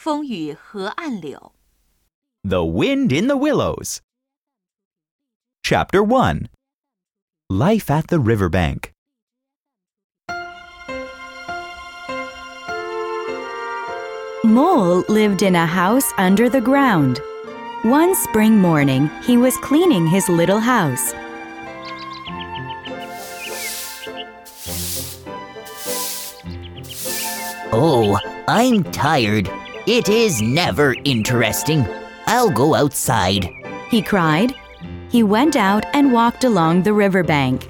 风雨河岸柳》 The Wind in the Willows. Chapter 1 Life at the Riverbank. Mole lived in a house under the ground. One spring morning, he was cleaning his little house. Oh, I'm tired. it is never interesting. I'll go outside. He cried. He went out and walked along the riverbank.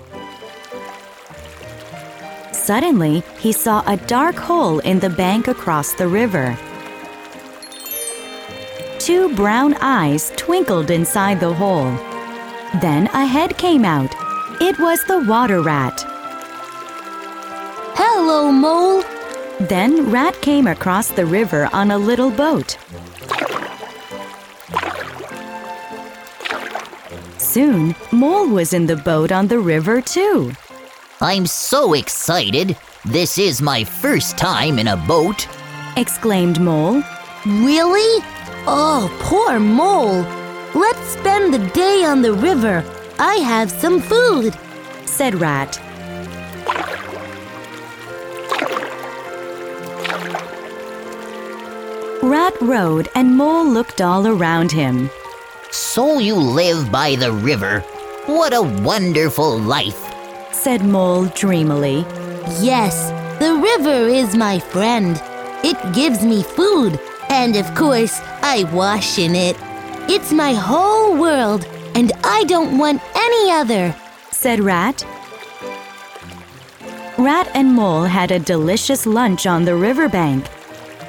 Suddenly, he saw a dark hole in the bank across the river. Two brown eyes twinkled inside the hole. Then a head came out. It was the water rat. Hello, Mole. Then Rat came across the river on a little boat. Soon, Mole was in the boat on the river too. I'm so excited. This is my first time in a boat. Exclaimed Mole. Really? Oh, poor Mole. Let's spend the day on the river. I have some food. Said Rat. Rat rowed and Mole looked all around him. So you live by the river. What a wonderful life. Said Mole dreamily. Yes, the river is my friend. It gives me food, and of course, I wash in it. It's my whole world, and I don't want any other. Said Rat. Rat and Mole had a delicious lunch on the riverbank.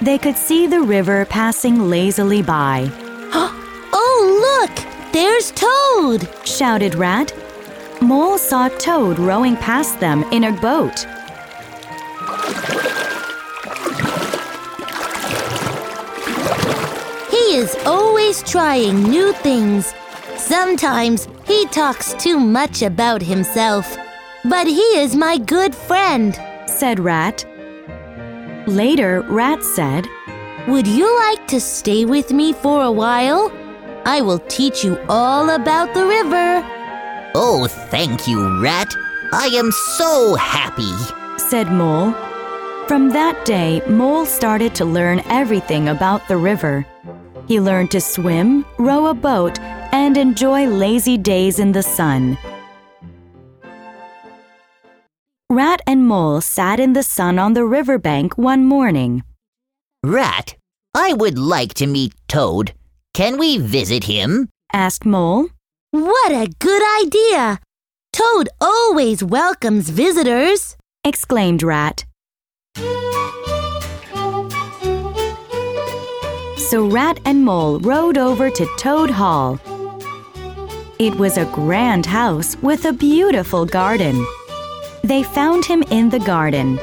They could see the river passing lazily by. Oh, look! There's Toad! Shouted Rat. Mole saw Toad rowing past them in a boat. He is always trying new things. Sometimes he talks too much about himself. But he is my good friend. Said Rat. Later, Rat said, Would you like to stay with me for a while? I will teach you all about the river. Oh, thank you, Rat. I am so happy. said Mole. From that day, Mole started to learn everything about the river. He learned to swim, row a boat, and enjoy lazy days in the sun. Rat and Mole sat in the sun on the riverbank one morning. Rat, I would like to meet Toad. Can we visit him? Asked Mole. What a good idea! Toad always welcomes visitors. exclaimed Rat. So Rat and Mole rowed over to Toad Hall. It was a grand house with a beautiful garden. They found him in the garden.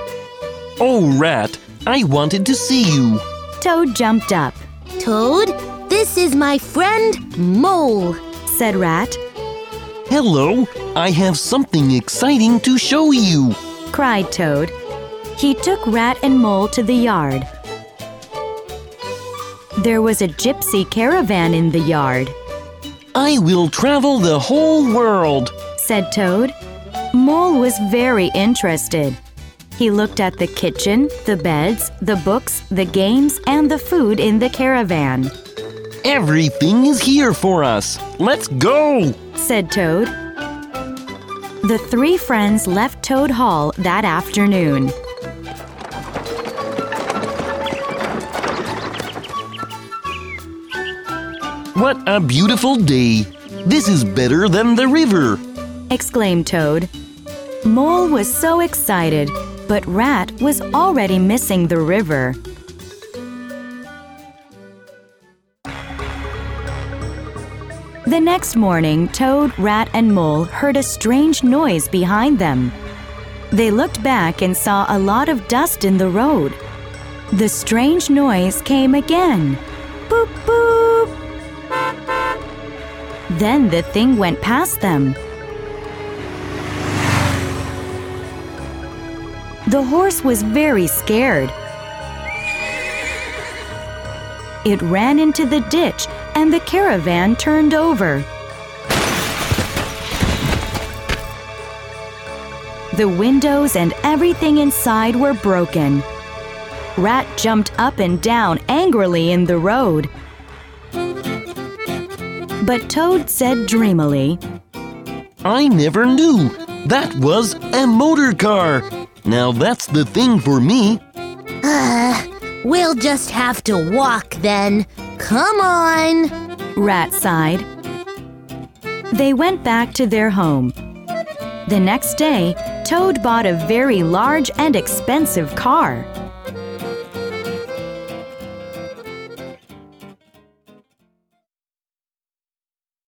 Oh, Rat, I wanted to see you. Toad jumped up, Toad, this is my friend Mole. said Rat, Hello, I have something exciting to show you. cried Toad. He took Rat and Mole to the yard. There was a gypsy caravan in the yard, I will travel the whole world. said Toad. Mole was very interested. He looked at the kitchen, the beds, the books, the games, and the food in the caravan, Everything is here for us. Let's go. said Toad. The three friends left Toad Hall that afternoon. What a beautiful day. This is better than the river. exclaimed Toad. Mole was so excited, but Rat was already missing the river. The next morning, Toad, Rat, and Mole heard a strange noise behind them. They looked back and saw a lot of dust in the road. The strange noise came again. Boop, boop! Then the thing went past them. The horse was very scared. It ran into the ditch and the caravan turned over. The windows and everything inside were broken. Rat jumped up and down angrily in the road. But Toad said dreamily, I never knew. That was a motor car. Now that's the thing for me. Uh, we'll just have to walk then. Come on. Rat sighed. They went back to their home. The next day, Toad bought a very large and expensive car.